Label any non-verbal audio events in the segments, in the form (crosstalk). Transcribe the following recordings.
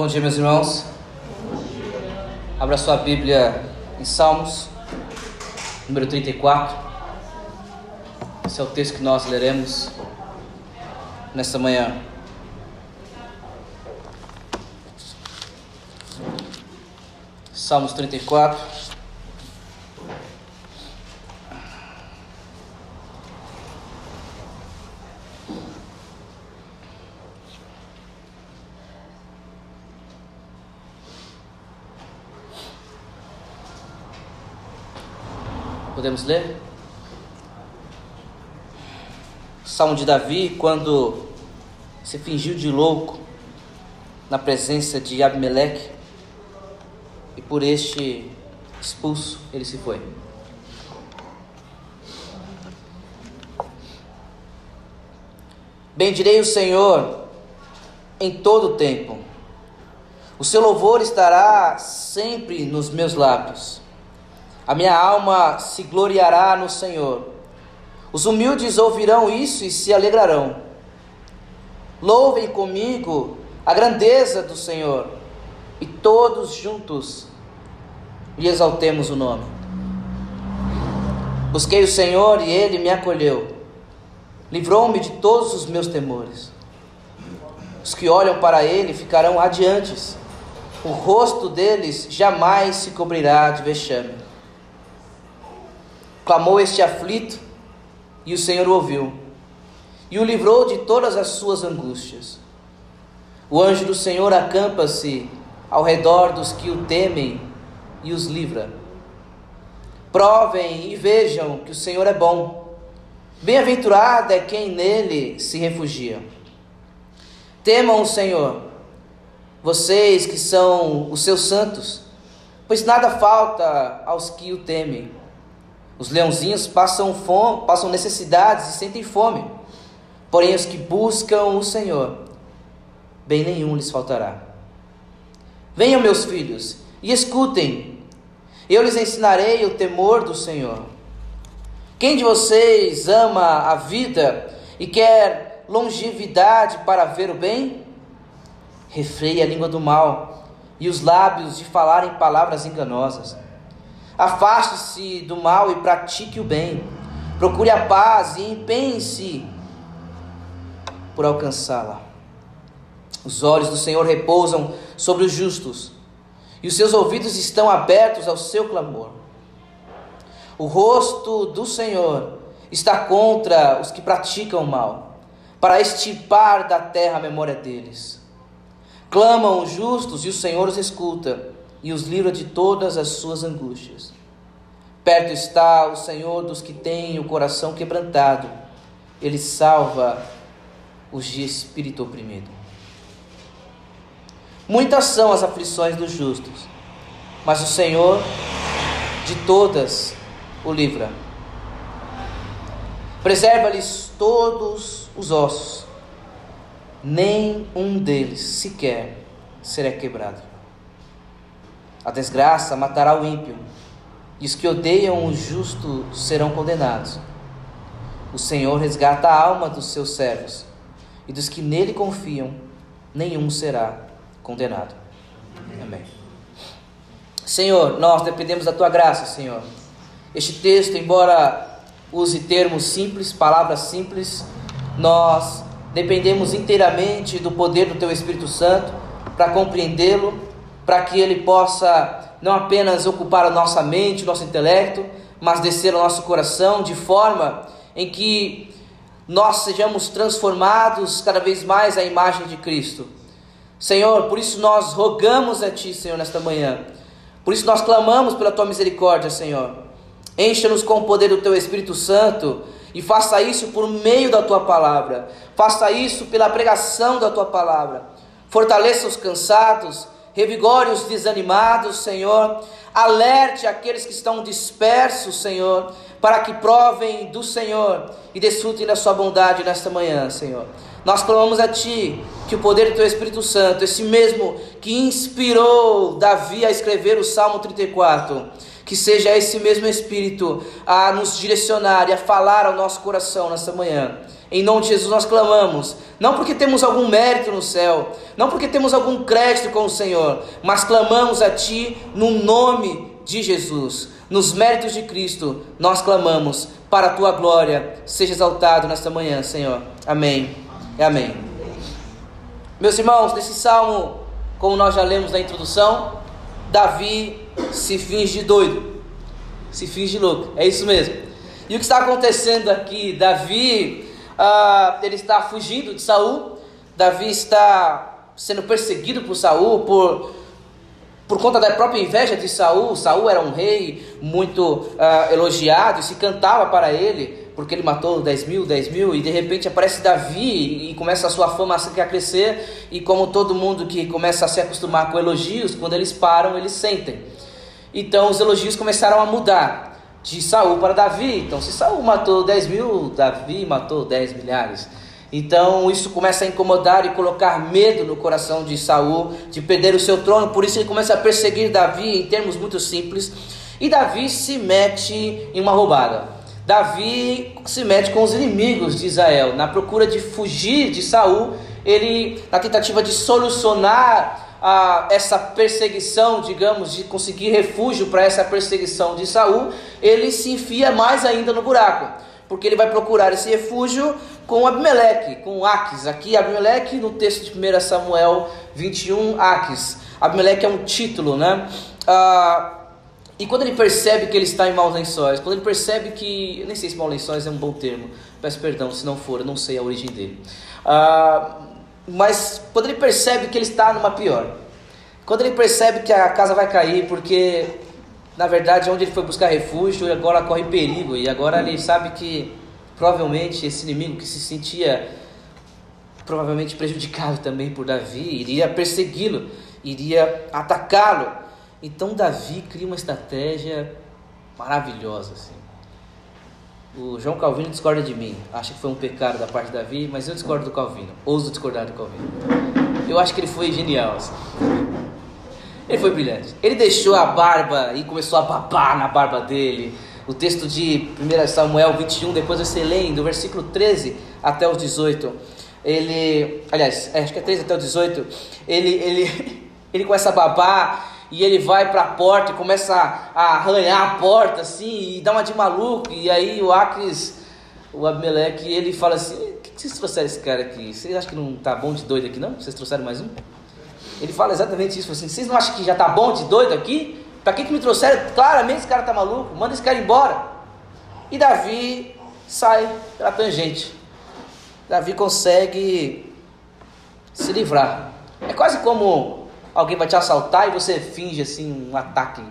Bom dia, meus irmãos. Abra sua Bíblia em Salmos, número 34. Esse é o texto que nós leremos nesta manhã. Salmos 34. Podemos ler? Salmo de Davi, quando se fingiu de louco na presença de Abimeleque e por este expulso ele se foi. Bendirei o Senhor em todo o tempo. O seu louvor estará sempre nos meus lábios. A minha alma se gloriará no Senhor. Os humildes ouvirão isso e se alegrarão. Louvem comigo a grandeza do Senhor e todos juntos lhe exaltemos o nome. Busquei o Senhor e ele me acolheu. Livrou-me de todos os meus temores. Os que olham para ele ficarão adiantes. O rosto deles jamais se cobrirá de vexame. Clamou este aflito, e o Senhor o ouviu, e o livrou de todas as suas angústias. O anjo do Senhor acampa-se ao redor dos que o temem e os livra. Provem e vejam que o Senhor é bom. Bem-aventurado é quem nele se refugia. Temam o Senhor, vocês que são os seus santos, pois nada falta aos que o temem. Os leãozinhos passam, fome, passam necessidades e sentem fome. Porém, os que buscam o Senhor, bem nenhum lhes faltará. Venham, meus filhos, e escutem. Eu lhes ensinarei o temor do Senhor. Quem de vocês ama a vida e quer longevidade para ver o bem? Refreie a língua do mal e os lábios de falarem palavras enganosas. Afaste-se do mal e pratique o bem. Procure a paz e empenhe-se por alcançá-la. Os olhos do Senhor repousam sobre os justos, e os seus ouvidos estão abertos ao seu clamor. O rosto do Senhor está contra os que praticam o mal, para estipar da terra a memória deles. Clamam os justos e o Senhor os escuta e os livra de todas as suas angústias. Perto está o Senhor dos que têm o coração quebrantado, ele salva os de espírito oprimido. Muitas são as aflições dos justos, mas o Senhor de todas o livra. Preserva-lhes todos os ossos, nem um deles sequer será quebrado. A desgraça matará o ímpio, e os que odeiam o justo serão condenados. O Senhor resgata a alma dos seus servos, e dos que nele confiam, nenhum será condenado. Amém. Senhor, nós dependemos da tua graça, Senhor. Este texto, embora use termos simples, palavras simples, nós dependemos inteiramente do poder do teu Espírito Santo para compreendê-lo para que ele possa não apenas ocupar a nossa mente, o nosso intelecto, mas descer ao nosso coração de forma em que nós sejamos transformados cada vez mais à imagem de Cristo. Senhor, por isso nós rogamos a Ti, Senhor, nesta manhã. Por isso nós clamamos pela Tua misericórdia, Senhor. Encha-nos com o poder do Teu Espírito Santo e faça isso por meio da Tua palavra. Faça isso pela pregação da Tua palavra. Fortaleça os cansados, revigore os desanimados, Senhor. Alerte aqueles que estão dispersos, Senhor, para que provem do Senhor e desfrutem da sua bondade nesta manhã, Senhor. Nós clamamos a Ti que o poder do Teu Espírito Santo, esse mesmo que inspirou Davi a escrever o Salmo 34, Que seja esse mesmo Espírito a nos direcionar e a falar ao nosso coração nessa manhã. Em nome de Jesus nós clamamos, não porque temos algum mérito no céu, não porque temos algum crédito com o Senhor, mas clamamos a Ti no nome de Jesus, nos méritos de Cristo, nós clamamos para a Tua glória. Seja exaltado nesta manhã, Senhor. Amém. E amém. Meus irmãos, nesse salmo, como nós já lemos na introdução, Davi se finge doido, se finge louco, é isso mesmo. E o que está acontecendo aqui? Davi ah, ele está fugindo de Saul. Davi está sendo perseguido por Saul por por conta da própria inveja de Saul. Saul era um rei muito ah, elogiado e se cantava para ele porque ele matou 10 mil, 10 mil, e de repente aparece Davi e começa a sua fama a crescer, e como todo mundo que começa a se acostumar com elogios, quando eles param, eles sentem. Então os elogios começaram a mudar de Saul para Davi. Então, se Saul matou 10 mil, Davi matou 10 milhares. Então, isso começa a incomodar e colocar medo no coração de Saul de perder o seu trono. Por isso, ele começa a perseguir Davi em termos muito simples. E Davi se mete em uma roubada. Davi se mete com os inimigos de Israel na procura de fugir de Saul. Ele, na tentativa de solucionar a essa perseguição, digamos, de conseguir refúgio para essa perseguição de Saul, ele se enfia mais ainda no buraco, porque ele vai procurar esse refúgio com Abimeleque, com Aques. Aqui Abimeleque no texto de 1 Samuel 21, Aques. Abimeleque é um título, né? Ah, e quando ele percebe que ele está em maus lençóis, quando ele percebe que, eu nem sei se maus lençóis é um bom termo, peço perdão se não for, eu não sei a origem dele. Ah, mas quando ele percebe que ele está numa pior, quando ele percebe que a casa vai cair, porque na verdade onde ele foi buscar refúgio agora corre perigo, e agora ele sabe que provavelmente esse inimigo que se sentia provavelmente prejudicado também por Davi, iria persegui-lo, iria atacá-lo. Então Davi cria uma estratégia maravilhosa assim. O João Calvino discorda de mim. Acha que foi um pecado da parte de Davi, mas eu discordo do Calvino. Ouso discordar do Calvino. Eu acho que ele foi genial. Assim. Ele foi brilhante. Ele deixou a barba e começou a babar na barba dele. O texto de 1 Samuel 21, depois você lê do versículo 13 até os 18. Ele, aliás, é, acho que é 13 até o 18. Ele, ele, (laughs) ele começa a babar e ele vai para a porta e começa a, arranhar a porta assim e dá uma de maluco. E aí o Acres, o Abimeleque, ele fala assim: o que, vocês trouxeram esse cara aqui? Vocês acham que não tá bom de doido aqui não? Vocês trouxeram mais um? Ele fala exatamente isso, assim, vocês não acham que já tá bom de doido aqui? Para que, que me trouxeram? Claramente esse cara tá maluco, manda esse cara embora. E Davi sai pela tangente. Davi consegue se livrar. É quase como alguém vai te assaltar e você finge assim um ataque,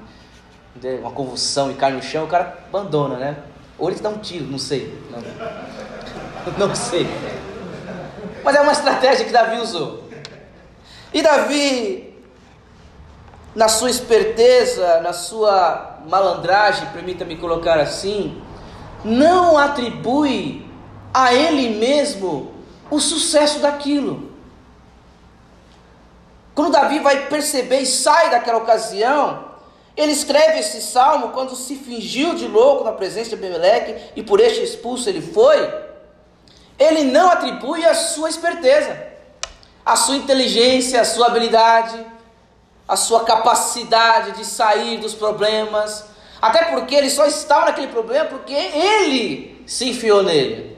né, uma convulsão e cai no chão, o cara abandona, né? Ou ele te dá um tiro, não sei. Não, (laughs) não sei. Mas é uma estratégia que Davi usou. E Davi, na sua esperteza, na sua malandragem, permita-me colocar assim, não atribui a ele mesmo o sucesso daquilo. Quando Davi vai perceber e sai daquela ocasião, ele escreve esse salmo quando se fingiu de louco na presença de Abimeleque e por este expulso ele foi. Ele não atribui a sua esperteza, a sua inteligência, a sua habilidade, a sua capacidade de sair dos problemas, até porque ele só estava naquele problema porque ele se enfiou nele.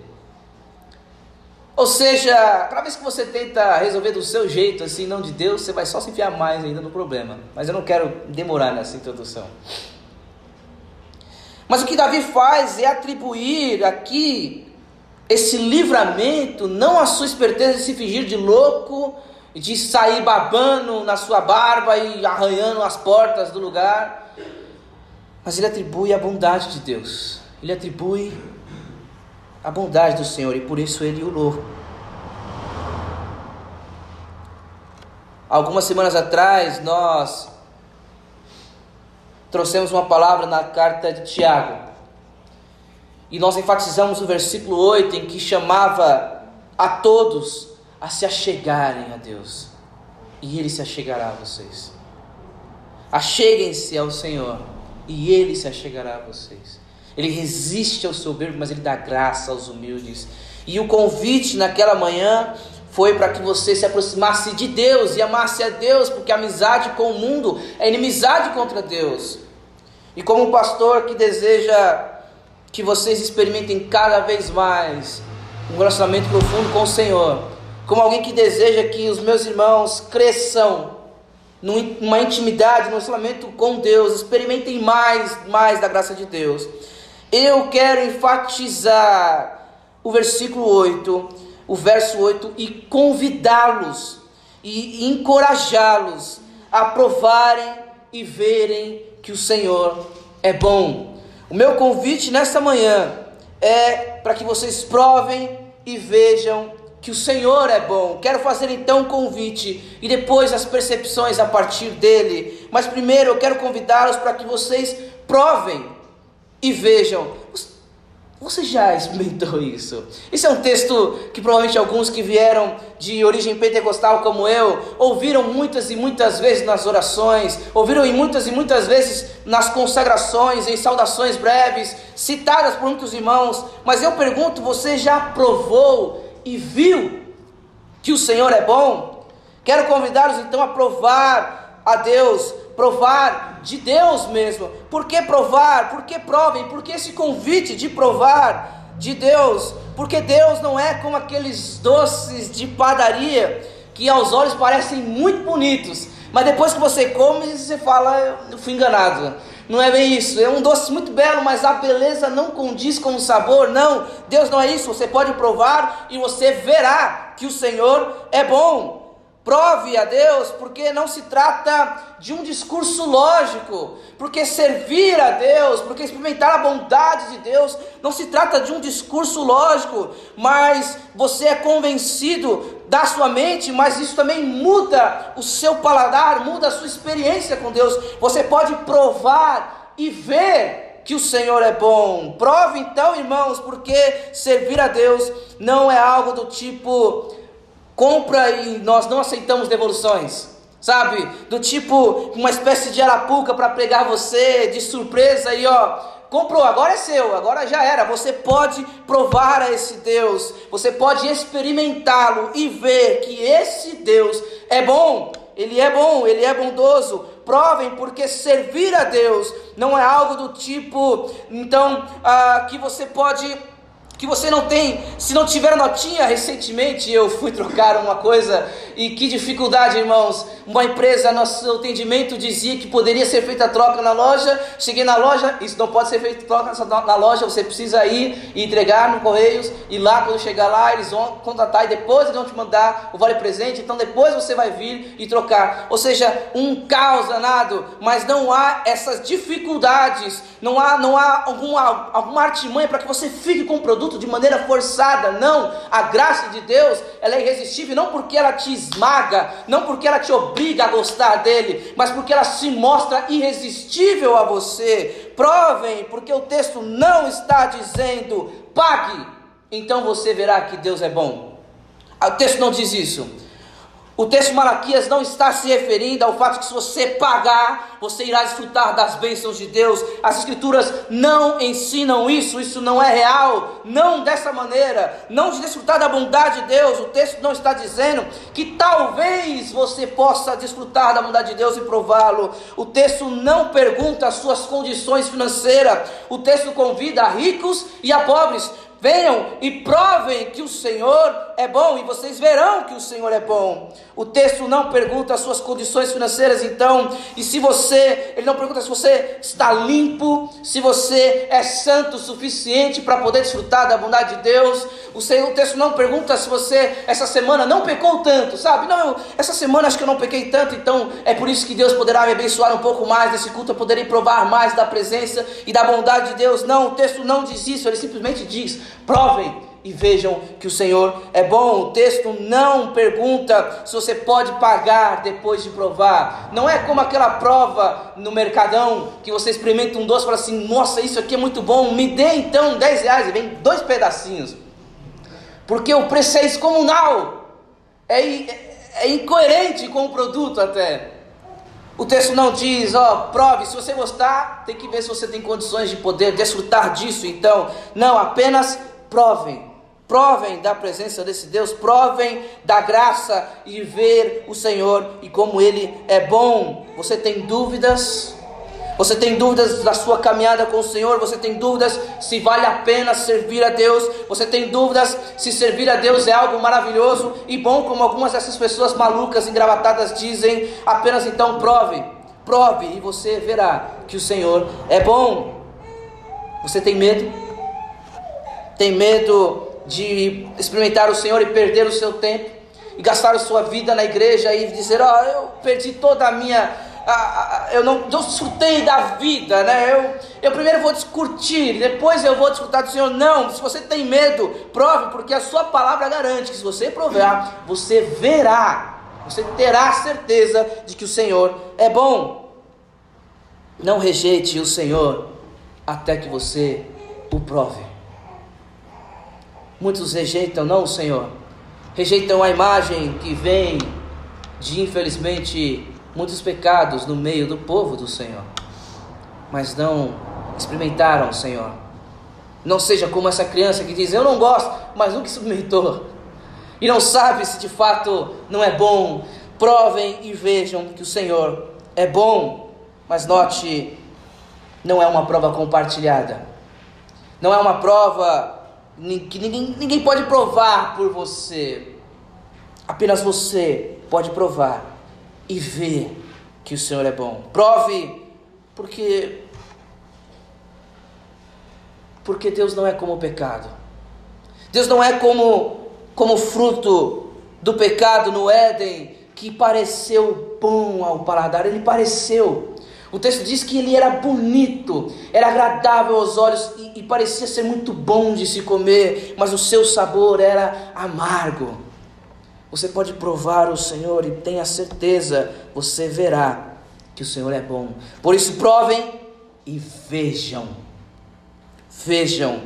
Ou seja, cada vez que você tenta resolver do seu jeito, assim, não de Deus, você vai só se enfiar mais ainda no problema. Mas eu não quero demorar nessa introdução. Mas o que Davi faz é atribuir aqui esse livramento, não à sua esperteza de se fingir de louco, de sair babando na sua barba e arranhando as portas do lugar, mas ele atribui a bondade de Deus. Ele atribui a bondade do Senhor e por isso ele o louva. Algumas semanas atrás nós trouxemos uma palavra na carta de Tiago. E nós enfatizamos o versículo 8 em que chamava a todos a se achegarem a Deus. E Ele se achegará a vocês. Acheguem-se ao Senhor e ele se achegará a vocês. Ele resiste ao soberbo, mas ele dá graça aos humildes. E o convite naquela manhã foi para que você se aproximasse de Deus e amasse a Deus, porque a amizade com o mundo é inimizade contra Deus. E como pastor que deseja que vocês experimentem cada vez mais um relacionamento profundo com o Senhor, como alguém que deseja que os meus irmãos cresçam numa intimidade, num relacionamento com Deus, experimentem mais, mais da graça de Deus. Eu quero enfatizar o versículo 8, o verso 8 e convidá-los e encorajá-los a provarem e verem que o Senhor é bom. O meu convite nesta manhã é para que vocês provem e vejam que o Senhor é bom. Quero fazer então um convite e depois as percepções a partir dele. Mas primeiro eu quero convidá-los para que vocês provem e vejam. Você já experimentou isso? Isso é um texto que provavelmente alguns que vieram de origem pentecostal como eu ouviram muitas e muitas vezes nas orações, ouviram e muitas e muitas vezes nas consagrações, em saudações breves, citadas por muitos irmãos. Mas eu pergunto: você já provou e viu que o Senhor é bom? Quero convidá-los então a provar a Deus provar de Deus mesmo. Por que provar? Por que provem? Por que esse convite de provar de Deus? Porque Deus não é como aqueles doces de padaria que aos olhos parecem muito bonitos, mas depois que você come, você fala, eu fui enganado. Não é bem isso. É um doce muito belo, mas a beleza não condiz com o sabor. Não, Deus não é isso. Você pode provar e você verá que o Senhor é bom. Prove a Deus, porque não se trata de um discurso lógico, porque servir a Deus, porque experimentar a bondade de Deus, não se trata de um discurso lógico, mas você é convencido da sua mente, mas isso também muda o seu paladar, muda a sua experiência com Deus. Você pode provar e ver que o Senhor é bom. Prove então, irmãos, porque servir a Deus não é algo do tipo compra e nós não aceitamos devoluções. Sabe? Do tipo uma espécie de arapuca para pregar você de surpresa e ó, comprou, agora é seu, agora já era. Você pode provar a esse Deus, você pode experimentá-lo e ver que esse Deus é bom. Ele é bom, ele é bondoso. Provem, porque servir a Deus não é algo do tipo, então, ah, que você pode que você não tem, se não tiver notinha, recentemente eu fui trocar uma coisa e que dificuldade, irmãos. Uma empresa, nosso atendimento dizia que poderia ser feita troca na loja. Cheguei na loja, isso não pode ser feito troca na loja, você precisa ir e entregar no Correios. E lá, quando chegar lá, eles vão contratar e depois eles vão te mandar o vale presente. Então depois você vai vir e trocar. Ou seja, um caos danado, mas não há essas dificuldades, não há, não há alguma, alguma artimanha para que você fique com o produto de maneira forçada, não. A graça de Deus, ela é irresistível, não porque ela te esmaga, não porque ela te obriga a gostar dele, mas porque ela se mostra irresistível a você. Provem, porque o texto não está dizendo pague, então você verá que Deus é bom. O texto não diz isso. O texto de Malaquias não está se referindo ao fato que se você pagar, você irá desfrutar das bênçãos de Deus. As escrituras não ensinam isso, isso não é real, não dessa maneira, não de desfrutar da bondade de Deus. O texto não está dizendo que talvez você possa desfrutar da bondade de Deus e prová-lo. O texto não pergunta as suas condições financeiras. O texto convida a ricos e a pobres Venham e provem que o Senhor é bom, e vocês verão que o Senhor é bom. O texto não pergunta as suas condições financeiras, então, e se você, ele não pergunta se você está limpo, se você é santo o suficiente para poder desfrutar da bondade de Deus. O, Senhor, o texto não pergunta se você, essa semana, não pecou tanto, sabe? Não, eu, essa semana acho que eu não pequei tanto, então é por isso que Deus poderá me abençoar um pouco mais nesse culto, eu poderei provar mais da presença e da bondade de Deus. Não, o texto não diz isso, ele simplesmente diz Provem e vejam que o Senhor é bom. O texto não pergunta se você pode pagar depois de provar. Não é como aquela prova no mercadão que você experimenta um doce e fala assim: Nossa, isso aqui é muito bom, me dê então 10 reais e vem dois pedacinhos. Porque o preço é descomunal, é, é, é incoerente com o produto até. O texto não diz, ó, prove, se você gostar, tem que ver se você tem condições de poder desfrutar disso. Então, não, apenas provem. Provem da presença desse Deus, provem da graça e ver o Senhor e como Ele é bom. Você tem dúvidas? Você tem dúvidas da sua caminhada com o Senhor? Você tem dúvidas se vale a pena servir a Deus? Você tem dúvidas se servir a Deus é algo maravilhoso e bom, como algumas dessas pessoas malucas, engravatadas dizem? Apenas então prove, prove e você verá que o Senhor é bom. Você tem medo? Tem medo de experimentar o Senhor e perder o seu tempo? E gastar a sua vida na igreja e dizer: Ó, oh, eu perdi toda a minha eu não desfrutei da vida, né? Eu, eu primeiro vou discutir, depois eu vou desfrutar do Senhor. Não, se você tem medo, prove, porque a sua palavra garante que se você provar, você verá, você terá certeza de que o Senhor é bom. Não rejeite o Senhor até que você o prove. Muitos rejeitam, não o Senhor, rejeitam a imagem que vem de infelizmente muitos pecados no meio do povo do Senhor, mas não experimentaram o Senhor. Não seja como essa criança que diz: Eu não gosto, mas nunca experimentou, e não sabe se de fato não é bom. Provem e vejam que o Senhor é bom, mas note, não é uma prova compartilhada, não é uma prova que ninguém, ninguém pode provar por você, apenas você pode provar e vê que o Senhor é bom. Prove, porque porque Deus não é como o pecado. Deus não é como como fruto do pecado no Éden que pareceu bom ao paladar, ele pareceu. O texto diz que ele era bonito, era agradável aos olhos e, e parecia ser muito bom de se comer, mas o seu sabor era amargo. Você pode provar o Senhor e tenha certeza, você verá que o Senhor é bom. Por isso, provem e vejam. Vejam.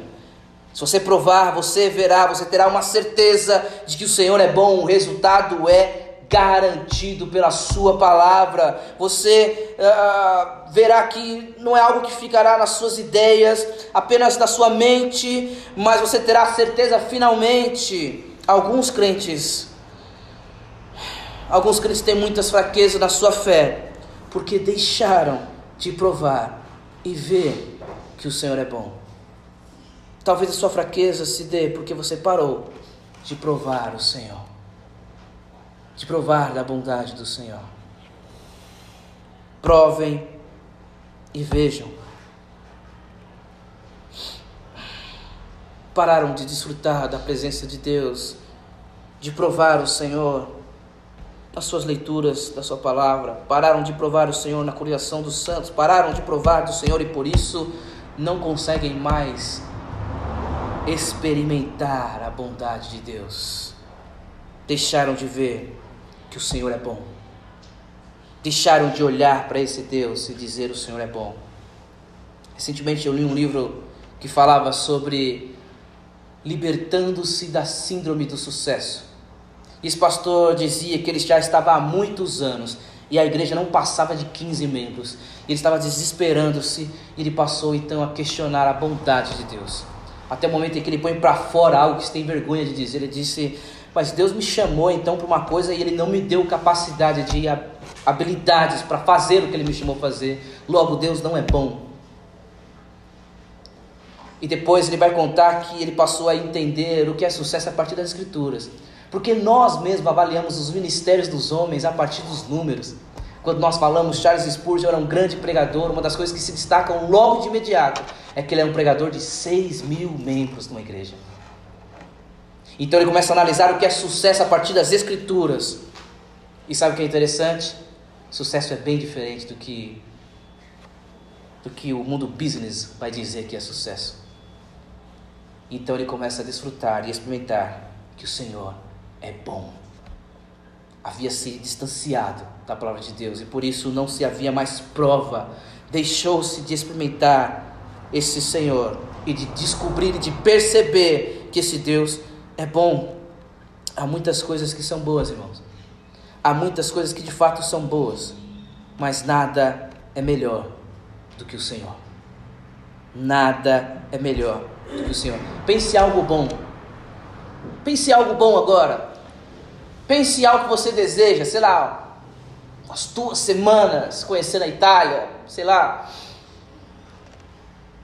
Se você provar, você verá, você terá uma certeza de que o Senhor é bom. O resultado é garantido pela Sua palavra. Você uh, verá que não é algo que ficará nas suas ideias, apenas na sua mente, mas você terá certeza finalmente. Alguns crentes Alguns crentes têm muitas fraquezas na sua fé, porque deixaram de provar e ver que o Senhor é bom. Talvez a sua fraqueza se dê porque você parou de provar o Senhor, de provar da bondade do Senhor. Provem e vejam. Pararam de desfrutar da presença de Deus, de provar o Senhor nas suas leituras da sua palavra, pararam de provar o Senhor na criação dos santos, pararam de provar do Senhor e por isso não conseguem mais experimentar a bondade de Deus. Deixaram de ver que o Senhor é bom. Deixaram de olhar para esse Deus e dizer o Senhor é bom. Recentemente eu li um livro que falava sobre libertando-se da síndrome do sucesso. Esse pastor dizia que ele já estava há muitos anos e a igreja não passava de 15 membros. Ele estava desesperando-se e ele passou então a questionar a bondade de Deus. Até o momento em que ele põe para fora algo que tem vergonha de dizer. Ele disse: Mas Deus me chamou então para uma coisa e ele não me deu capacidade de habilidades para fazer o que ele me chamou a fazer. Logo, Deus não é bom. E depois ele vai contar que ele passou a entender o que é sucesso a partir das Escrituras. Porque nós mesmos avaliamos os ministérios dos homens a partir dos números. Quando nós falamos Charles Spurgeon era um grande pregador, uma das coisas que se destacam logo de imediato é que ele é um pregador de 6 mil membros numa igreja. Então ele começa a analisar o que é sucesso a partir das escrituras. E sabe o que é interessante? Sucesso é bem diferente do que do que o mundo business vai dizer que é sucesso. Então ele começa a desfrutar e experimentar que o Senhor é bom. Havia se distanciado da palavra de Deus e por isso não se havia mais prova. Deixou-se de experimentar esse Senhor e de descobrir e de perceber que esse Deus é bom. Há muitas coisas que são boas, irmãos. Há muitas coisas que de fato são boas. mas nada é melhor do que o Senhor. Nada é melhor do que o Senhor. Pense algo bom. Pense algo bom agora. Pense algo que você deseja, sei lá, umas duas semanas conhecendo a Itália, sei lá.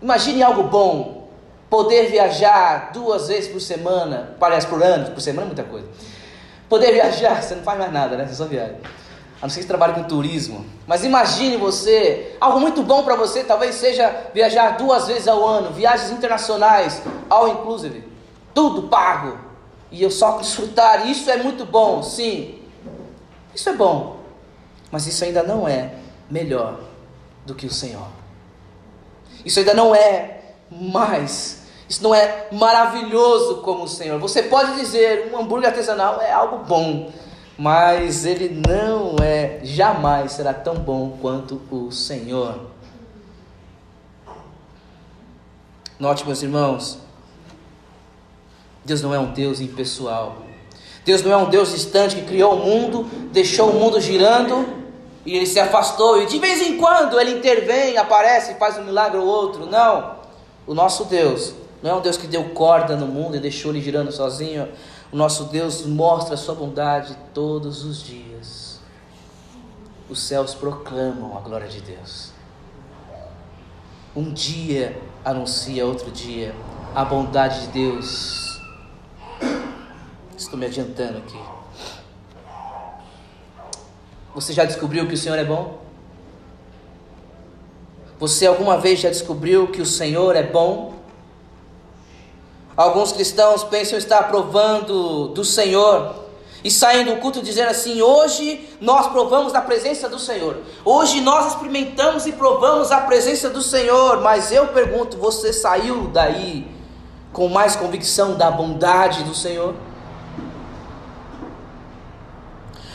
Imagine algo bom. Poder viajar duas vezes por semana, parece por ano, por semana é muita coisa. Poder viajar, (laughs) você não faz mais nada, né? Você só viaja. A não ser que trabalhe com turismo. Mas imagine você, algo muito bom para você, talvez seja viajar duas vezes ao ano, viagens internacionais, all inclusive, tudo pago. E eu só desfrutar, isso é muito bom, sim. Isso é bom. Mas isso ainda não é melhor do que o Senhor. Isso ainda não é mais. Isso não é maravilhoso como o Senhor. Você pode dizer, um hambúrguer artesanal é algo bom mas ele não é, jamais será tão bom quanto o Senhor. Note, meus irmãos, Deus não é um Deus impessoal. Deus não é um Deus distante que criou o mundo, deixou o mundo girando e ele se afastou e de vez em quando ele intervém, aparece, faz um milagre ou outro. Não. O nosso Deus não é um Deus que deu corda no mundo e deixou ele girando sozinho. O nosso Deus mostra a sua bondade todos os dias. Os céus proclamam a glória de Deus. Um dia anuncia outro dia a bondade de Deus. Estou me adiantando aqui. Você já descobriu que o Senhor é bom? Você alguma vez já descobriu que o Senhor é bom? Alguns cristãos pensam estar provando do Senhor e saem do culto dizendo assim: hoje nós provamos da presença do Senhor, hoje nós experimentamos e provamos a presença do Senhor. Mas eu pergunto: você saiu daí com mais convicção da bondade do Senhor?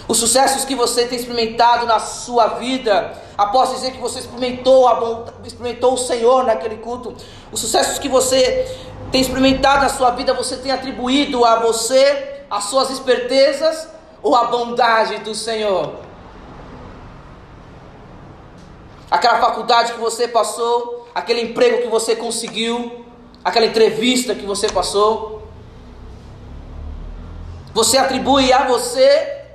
Os sucessos que você tem experimentado na sua vida, após dizer que você experimentou, a, experimentou o Senhor naquele culto, os sucessos que você tem experimentado na sua vida, você tem atribuído a você as suas espertezas ou a bondade do Senhor? Aquela faculdade que você passou, aquele emprego que você conseguiu, aquela entrevista que você passou, você atribui a você,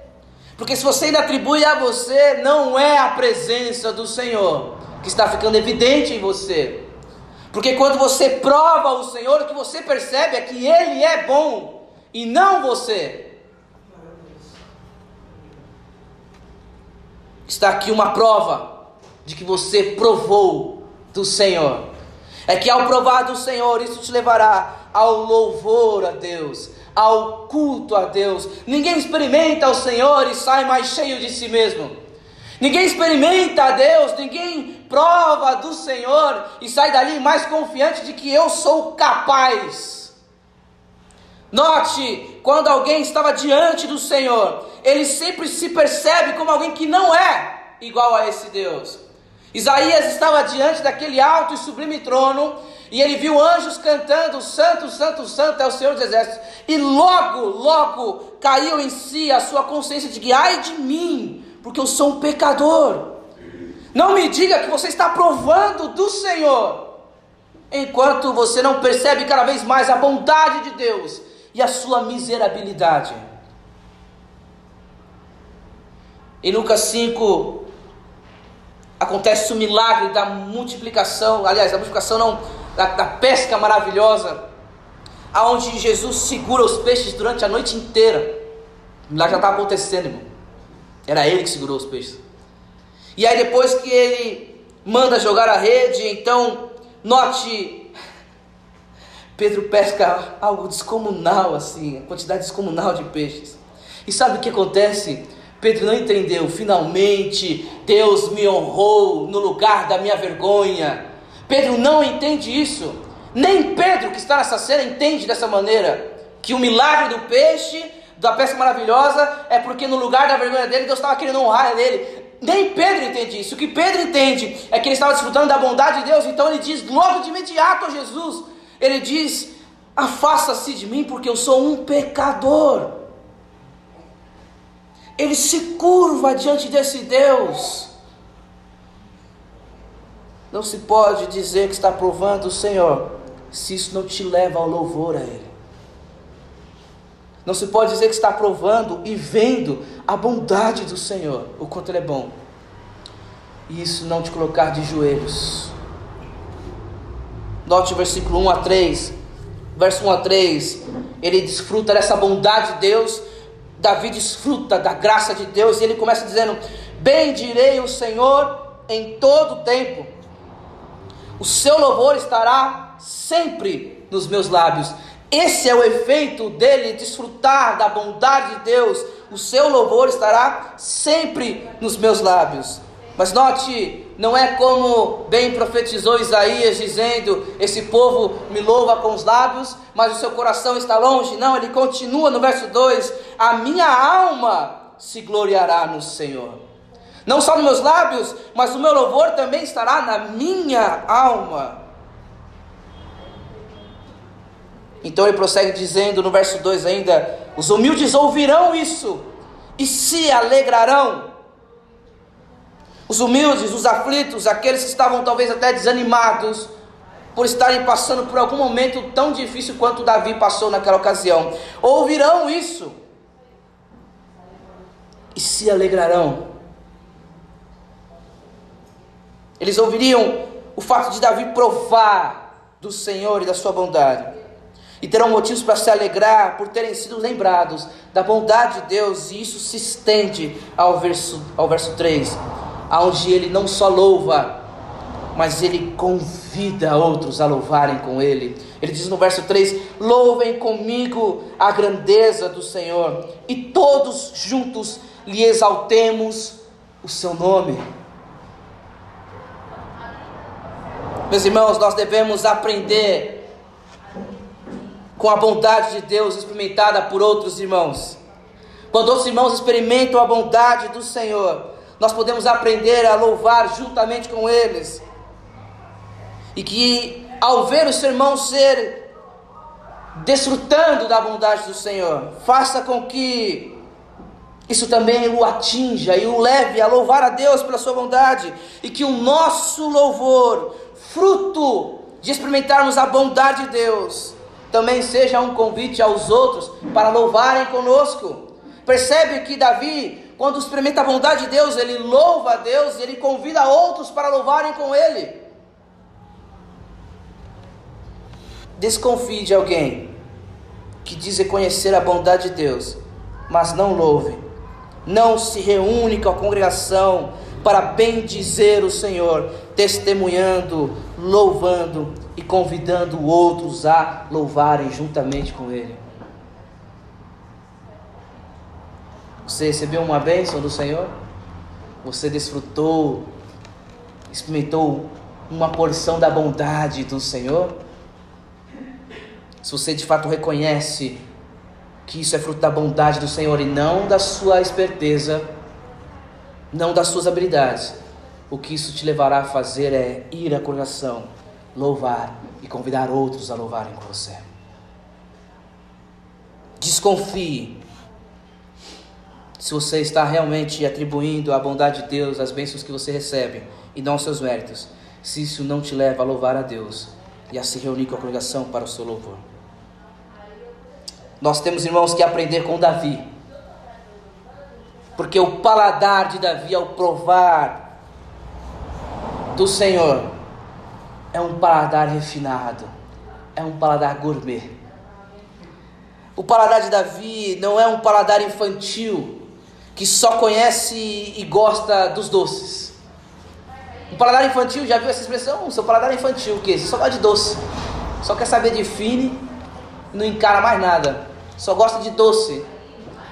porque se você ainda atribui a você, não é a presença do Senhor que está ficando evidente em você. Porque quando você prova o Senhor, o que você percebe é que Ele é bom e não você. Está aqui uma prova de que você provou do Senhor. É que ao provar do Senhor, isso te levará ao louvor a Deus, ao culto a Deus. Ninguém experimenta o Senhor e sai mais cheio de si mesmo. Ninguém experimenta a Deus, ninguém prova do Senhor e sai dali mais confiante de que eu sou capaz. Note, quando alguém estava diante do Senhor, ele sempre se percebe como alguém que não é igual a esse Deus. Isaías estava diante daquele alto e sublime trono, e ele viu anjos cantando: Santo, Santo, Santo é o Senhor dos Exércitos. E logo, logo caiu em si a sua consciência de que, ai de mim, porque eu sou um pecador. Não me diga que você está provando do Senhor, enquanto você não percebe cada vez mais a bondade de Deus e a sua miserabilidade. Em Lucas 5, acontece o milagre da multiplicação, aliás, da multiplicação não, da, da pesca maravilhosa, aonde Jesus segura os peixes durante a noite inteira. O milagre já estava acontecendo, irmão. Era ele que segurou os peixes. E aí depois que ele manda jogar a rede, então note Pedro pesca algo descomunal assim, a quantidade descomunal de peixes. E sabe o que acontece? Pedro não entendeu. Finalmente Deus me honrou no lugar da minha vergonha. Pedro não entende isso. Nem Pedro, que está nessa cena, entende dessa maneira. Que o milagre do peixe da pesca maravilhosa é porque no lugar da vergonha dele, Deus estava querendo honrar ele. Nem Pedro entende isso. O que Pedro entende é que ele estava desfrutando da bondade de Deus, então ele diz logo de imediato a Jesus: ele diz, afasta-se de mim, porque eu sou um pecador. Ele se curva diante desse Deus. Não se pode dizer que está provando o Senhor se isso não te leva ao louvor a Ele. Não se pode dizer que está provando e vendo a bondade do Senhor, o quanto Ele é bom. E isso não te colocar de joelhos. Note o versículo 1 a 3. Verso 1 a 3. Ele desfruta dessa bondade de Deus. Davi desfruta da graça de Deus. E ele começa dizendo: Bendirei o Senhor em todo tempo. O seu louvor estará sempre nos meus lábios. Esse é o efeito dele desfrutar da bondade de Deus. O seu louvor estará sempre nos meus lábios. Mas note, não é como bem profetizou Isaías, dizendo: Esse povo me louva com os lábios, mas o seu coração está longe. Não, ele continua no verso 2: A minha alma se gloriará no Senhor. Não só nos meus lábios, mas o meu louvor também estará na minha alma. Então ele prossegue dizendo no verso 2 ainda: Os humildes ouvirão isso e se alegrarão. Os humildes, os aflitos, aqueles que estavam talvez até desanimados por estarem passando por algum momento tão difícil quanto Davi passou naquela ocasião, ouvirão isso e se alegrarão. Eles ouviriam o fato de Davi provar do Senhor e da sua bondade e terão motivos para se alegrar por terem sido lembrados da bondade de Deus, e isso se estende ao verso, ao verso 3, onde ele não só louva, mas ele convida outros a louvarem com ele. Ele diz no verso 3: Louvem comigo a grandeza do Senhor, e todos juntos lhe exaltemos o seu nome. Meus irmãos, nós devemos aprender com a bondade de Deus experimentada por outros irmãos. Quando outros irmãos experimentam a bondade do Senhor, nós podemos aprender a louvar juntamente com eles. E que ao ver o seu irmão ser desfrutando da bondade do Senhor, faça com que isso também o atinja e o leve a louvar a Deus pela sua bondade, e que o nosso louvor, fruto de experimentarmos a bondade de Deus, também seja um convite aos outros para louvarem conosco. Percebe que Davi, quando experimenta a bondade de Deus, ele louva a Deus e ele convida outros para louvarem com ele. Desconfie de alguém que diz reconhecer a bondade de Deus, mas não louve, não se reúne com a congregação para bendizer o Senhor, testemunhando, louvando e convidando outros a louvarem juntamente com Ele. Você recebeu uma bênção do Senhor? Você desfrutou, experimentou uma porção da bondade do Senhor? Se você de fato reconhece que isso é fruto da bondade do Senhor e não da sua esperteza, não das suas habilidades, o que isso te levará a fazer é ir à coração louvar e convidar outros a louvarem com você. Desconfie se você está realmente atribuindo à bondade de Deus as bênçãos que você recebe e não os seus méritos, se isso não te leva a louvar a Deus e a se reunir com a congregação para o seu louvor. Nós temos irmãos que aprender com Davi, porque o paladar de Davi ao provar do Senhor é um paladar refinado, é um paladar gourmet. O paladar de Davi não é um paladar infantil que só conhece e gosta dos doces. Um paladar infantil, já viu essa expressão? O seu paladar infantil, o? Você só gosta de doce, só quer saber de fine, não encara mais nada, só gosta de doce.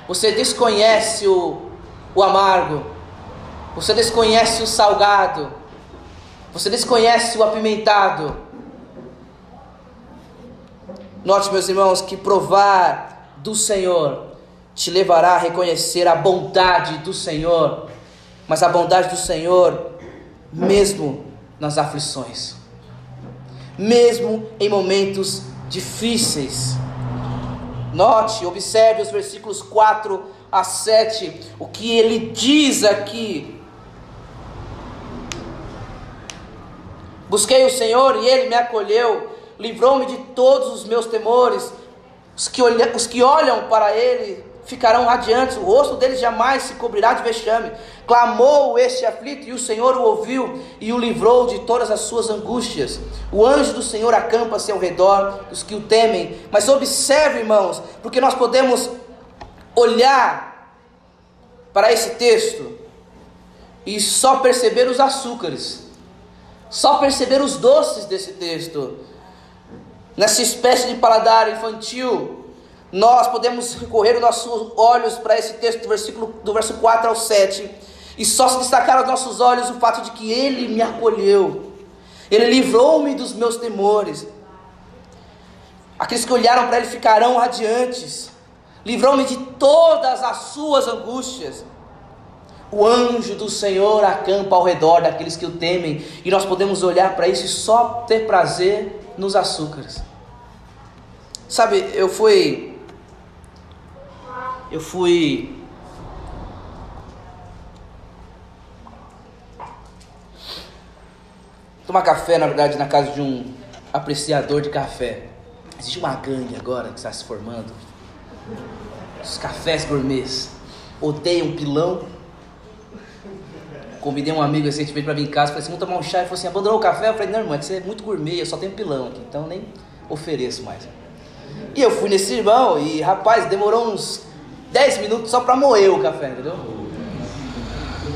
Você desconhece o, o amargo, você desconhece o salgado, você desconhece o apimentado. Note, meus irmãos, que provar do Senhor te levará a reconhecer a bondade do Senhor, mas a bondade do Senhor, mesmo nas aflições, mesmo em momentos difíceis. Note, observe os versículos 4 a 7, o que ele diz aqui Busquei o Senhor e ele me acolheu, livrou-me de todos os meus temores. Os que, olha, os que olham para ele ficarão radiantes, o rosto deles jamais se cobrirá de vexame. Clamou este aflito e o Senhor o ouviu e o livrou de todas as suas angústias. O anjo do Senhor acampa-se ao redor dos que o temem. Mas observe, irmãos, porque nós podemos olhar para esse texto e só perceber os açúcares, só perceber os doces desse texto. Nessa espécie de paladar infantil, nós podemos recorrer os nossos olhos para esse texto do versículo do verso 4 ao 7 e só se destacar aos nossos olhos o fato de que ele me acolheu. Ele livrou-me dos meus temores. Aqueles que olharam para ele ficarão radiantes. Livrou-me de todas as suas angústias. O anjo do Senhor acampa ao redor daqueles que o temem, e nós podemos olhar para isso e só ter prazer nos açúcares. Sabe, eu fui eu fui tomar café, na verdade, na casa de um apreciador de café. Existe uma gangue agora que está se formando. Os cafés gourmets odeiam pilão. Convidei um amigo recentemente para vir em casa, falei assim, vamos tomar um chá. Ele falou assim, abandonou o café? Eu falei, não, irmão, é você é muito gourmet, eu só tenho pilão aqui, então nem ofereço mais. E eu fui nesse irmão e, rapaz, demorou uns 10 minutos só para moer o café, entendeu?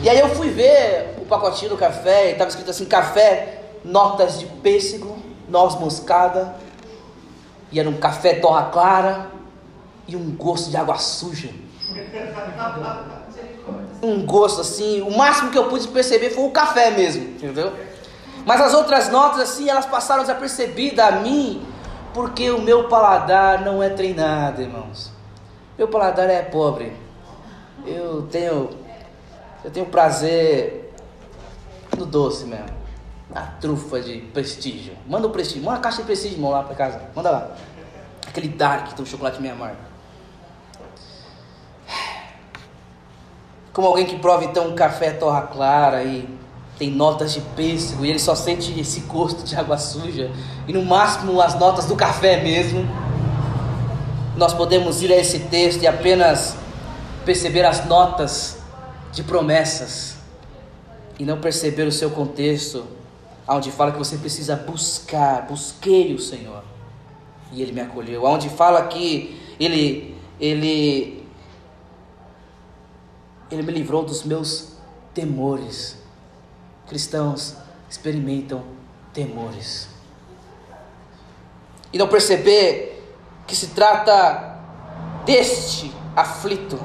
E aí eu fui ver o pacotinho do café e estava escrito assim: café, notas de pêssego, noz moscada, e era um café torra clara e um gosto de água suja. Um gosto assim, o máximo que eu pude perceber foi o café mesmo, entendeu? Mas as outras notas assim, elas passaram desapercebidas a mim, porque o meu paladar não é treinado, irmãos. Meu paladar é pobre. Eu tenho eu tenho prazer no doce mesmo. Na trufa de prestígio. Manda o prestígio, manda uma caixa de prestígio lá para casa. Manda lá. Aquele dark, um chocolate meio amargo. Como alguém que prova então um café torra clara e tem notas de pêssego e ele só sente esse gosto de água suja e no máximo as notas do café mesmo nós podemos ir a esse texto e apenas perceber as notas de promessas e não perceber o seu contexto, onde fala que você precisa buscar, busquei o Senhor e Ele me acolheu, onde fala que Ele, Ele, Ele me livrou dos meus temores. Cristãos experimentam temores e não perceber que se trata deste aflito,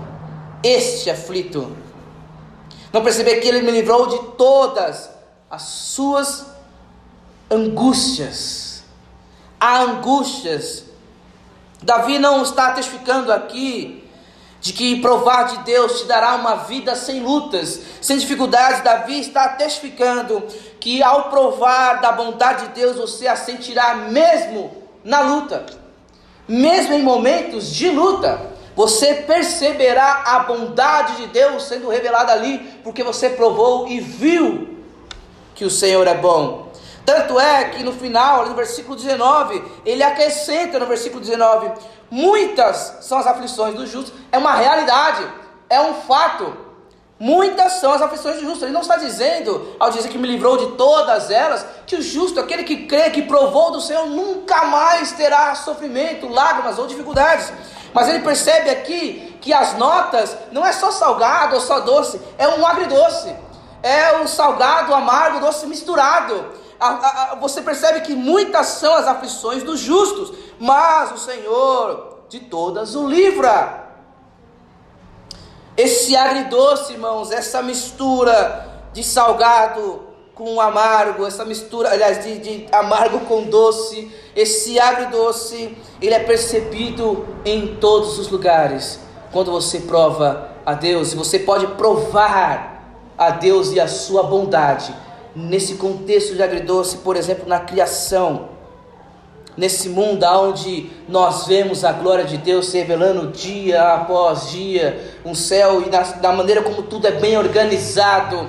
este aflito. Não perceber que ele me livrou de todas as suas angústias. Há angústias. Davi não está testificando aqui de que provar de Deus te dará uma vida sem lutas, sem dificuldades. Davi está testificando que ao provar da bondade de Deus você a sentirá mesmo na luta mesmo em momentos de luta, você perceberá a bondade de Deus sendo revelada ali, porque você provou e viu que o Senhor é bom. Tanto é que no final, no versículo 19, ele acrescenta no versículo 19: muitas são as aflições dos justos, é uma realidade, é um fato. Muitas são as aflições do justo. Ele não está dizendo, ao dizer que me livrou de todas elas, que o justo, aquele que crê, que provou do Senhor, nunca mais terá sofrimento, lágrimas ou dificuldades. Mas ele percebe aqui que as notas não é só salgado ou só doce, é um agridoce. É o salgado, o amargo, doce misturado. você percebe que muitas são as aflições dos justos, mas o Senhor de todas o livra. Esse agridoce, irmãos, essa mistura de salgado com amargo, essa mistura, aliás, de, de amargo com doce, esse agridoce, ele é percebido em todos os lugares. Quando você prova a Deus, você pode provar a Deus e a sua bondade. Nesse contexto de agridoce, por exemplo, na criação, nesse mundo onde nós vemos a glória de Deus se revelando dia após dia, um céu e da, da maneira como tudo é bem organizado.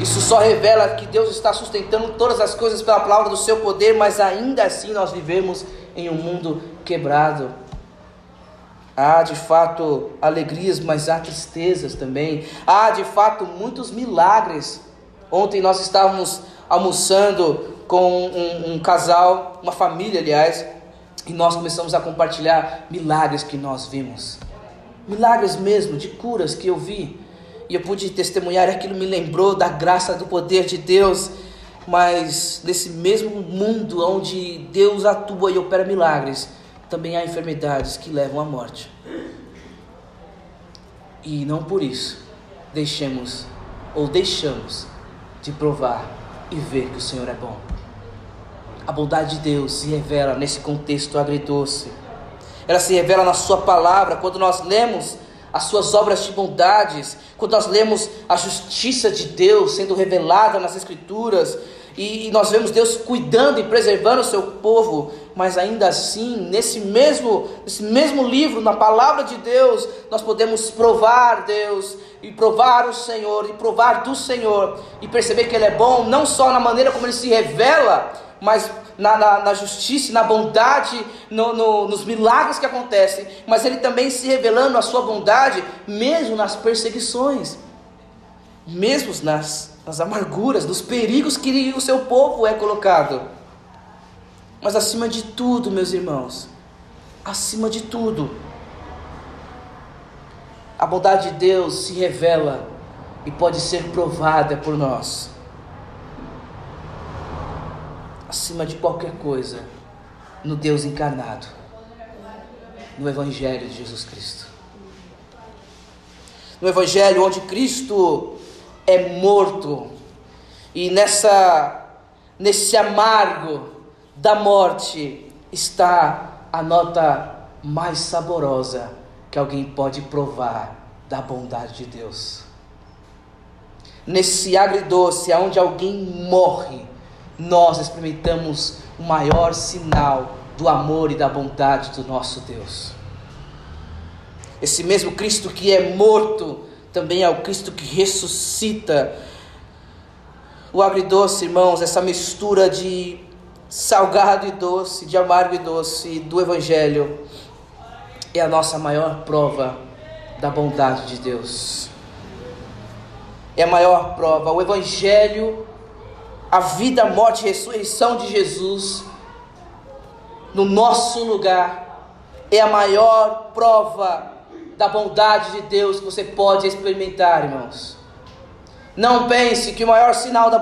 Isso só revela que Deus está sustentando todas as coisas pela palavra do seu poder, mas ainda assim nós vivemos em um mundo quebrado. Há de fato alegrias, mas há tristezas também. Há de fato muitos milagres. Ontem nós estávamos almoçando com um, um casal, uma família, aliás, e nós começamos a compartilhar milagres que nós vimos. Milagres mesmo, de curas que eu vi. E eu pude testemunhar, aquilo me lembrou da graça, do poder de Deus. Mas nesse mesmo mundo onde Deus atua e opera milagres, também há enfermidades que levam à morte. E não por isso deixemos ou deixamos de provar e ver que o Senhor é bom. A bondade de Deus se revela nesse contexto agridoce. Ela se revela na Sua palavra, quando nós lemos as Suas obras de bondades, quando nós lemos a justiça de Deus sendo revelada nas Escrituras, e nós vemos Deus cuidando e preservando o seu povo, mas ainda assim, nesse mesmo, nesse mesmo livro, na palavra de Deus, nós podemos provar Deus, e provar o Senhor, e provar do Senhor, e perceber que Ele é bom, não só na maneira como Ele se revela, mas na, na, na justiça, na bondade, no, no, nos milagres que acontecem, mas Ele também se revelando a sua bondade, mesmo nas perseguições, mesmo nas nas amarguras, nos perigos que o seu povo é colocado. Mas acima de tudo, meus irmãos, acima de tudo, a bondade de Deus se revela e pode ser provada por nós. Acima de qualquer coisa, no Deus encarnado, no Evangelho de Jesus Cristo. No Evangelho onde Cristo é morto. E nessa nesse amargo da morte está a nota mais saborosa que alguém pode provar da bondade de Deus. Nesse agridoce, aonde alguém morre, nós experimentamos o maior sinal do amor e da bondade do nosso Deus. Esse mesmo Cristo que é morto, também é o Cristo que ressuscita. O agridoce, irmãos, essa mistura de salgado e doce, de amargo e doce do Evangelho, é a nossa maior prova da bondade de Deus. É a maior prova. O Evangelho, a vida, morte e ressurreição de Jesus no nosso lugar, é a maior prova da bondade de Deus que você pode experimentar, irmãos. Não pense que o maior sinal da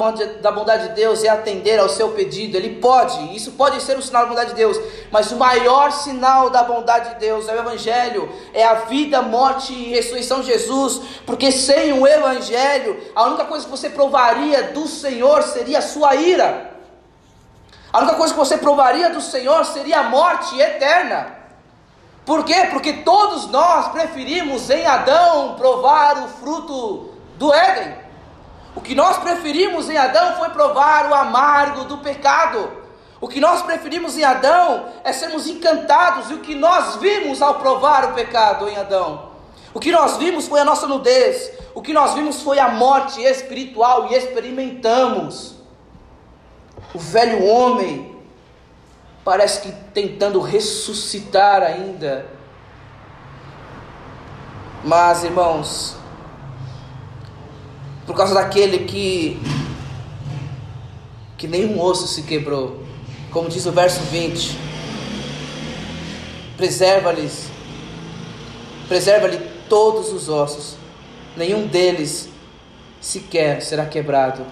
bondade de Deus é atender ao seu pedido. Ele pode, isso pode ser um sinal da bondade de Deus, mas o maior sinal da bondade de Deus é o Evangelho, é a vida, morte e ressurreição de Jesus, porque sem o Evangelho, a única coisa que você provaria do Senhor seria a sua ira. A única coisa que você provaria do Senhor seria a morte eterna. Por quê? Porque todos nós preferimos em Adão provar o fruto do Éden. O que nós preferimos em Adão foi provar o amargo do pecado. O que nós preferimos em Adão é sermos encantados, e o que nós vimos ao provar o pecado em Adão. O que nós vimos foi a nossa nudez, o que nós vimos foi a morte espiritual e experimentamos. O velho homem parece que tentando ressuscitar ainda. Mas, irmãos, por causa daquele que que nenhum osso se quebrou, como diz o verso 20, preserva-lhes preserva-lhe todos os ossos, nenhum deles sequer será quebrado.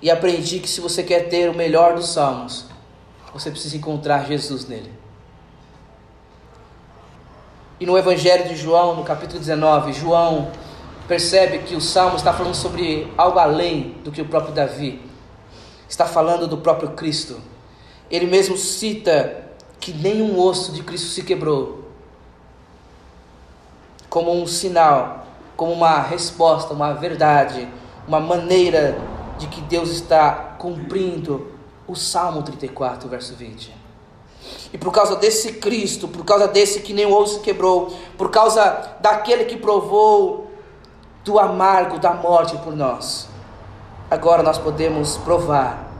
E aprendi que se você quer ter o melhor dos salmos, você precisa encontrar Jesus nele. E no Evangelho de João, no capítulo 19, João percebe que o salmo está falando sobre algo além do que o próprio Davi. Está falando do próprio Cristo. Ele mesmo cita que nenhum osso de Cristo se quebrou. Como um sinal, como uma resposta, uma verdade, uma maneira de que Deus está cumprindo o Salmo 34, verso 20. E por causa desse Cristo, por causa desse que nem o osso quebrou, por causa daquele que provou do amargo da morte por nós, agora nós podemos provar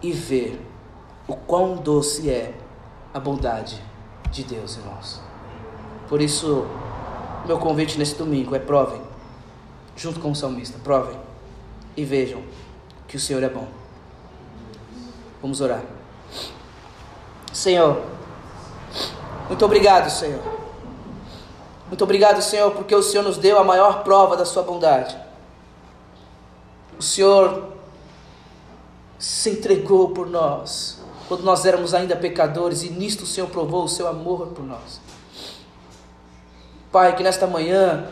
e ver o quão doce é a bondade de Deus, irmãos. Por isso, meu convite nesse domingo é provem, junto com o salmista, provem e vejam que o Senhor é bom. Vamos orar. Senhor, muito obrigado, Senhor. Muito obrigado, Senhor, porque o Senhor nos deu a maior prova da Sua bondade. O Senhor se entregou por nós, quando nós éramos ainda pecadores, e nisto o Senhor provou o Seu amor por nós. Pai, que nesta manhã,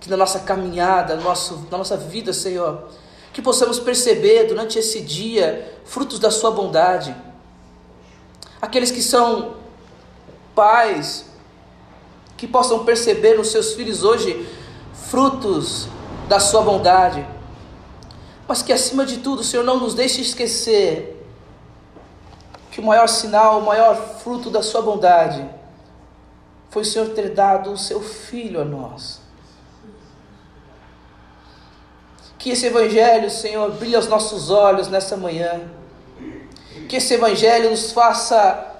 que na nossa caminhada, no nosso, na nossa vida, Senhor, que possamos perceber durante esse dia frutos da Sua bondade. Aqueles que são pais, que possam perceber nos seus filhos hoje frutos da Sua bondade. Mas que acima de tudo, Senhor, não nos deixe esquecer que o maior sinal, o maior fruto da Sua bondade foi o Senhor ter dado o seu filho a nós. Que esse Evangelho, Senhor, brilhe aos nossos olhos nessa manhã. Que esse Evangelho nos faça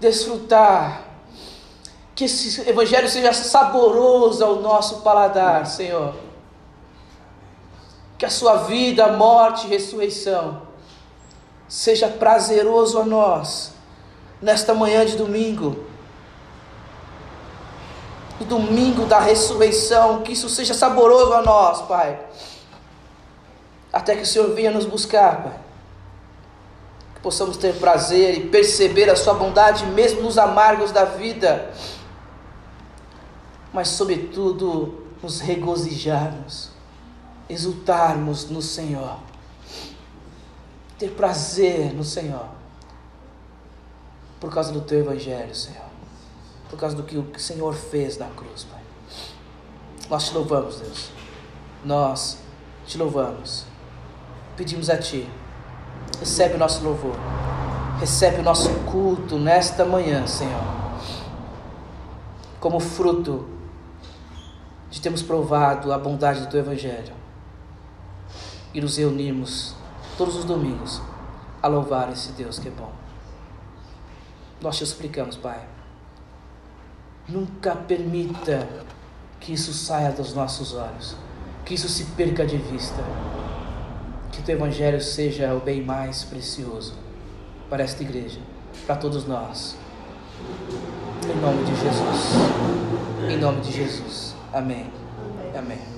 desfrutar. Que esse Evangelho seja saboroso ao nosso paladar, Senhor. Que a sua vida, morte e ressurreição seja prazeroso a nós nesta manhã de domingo no domingo da ressurreição, que isso seja saboroso a nós, Pai. Até que o Senhor venha nos buscar, Pai. Que possamos ter prazer e perceber a Sua bondade, mesmo nos amargos da vida. Mas, sobretudo, nos regozijarmos, exultarmos no Senhor. Ter prazer no Senhor. Por causa do Teu Evangelho, Senhor por causa do que o Senhor fez na cruz, Pai. Nós te louvamos, Deus. Nós te louvamos. Pedimos a Ti, recebe o nosso louvor, recebe o nosso culto nesta manhã, Senhor, como fruto de termos provado a bondade do Teu Evangelho e nos reunirmos todos os domingos a louvar esse Deus que é bom. Nós te suplicamos, Pai Nunca permita que isso saia dos nossos olhos, que isso se perca de vista. Que o teu Evangelho seja o bem mais precioso para esta igreja, para todos nós. Em nome de Jesus. Em nome de Jesus. Amém. Amém.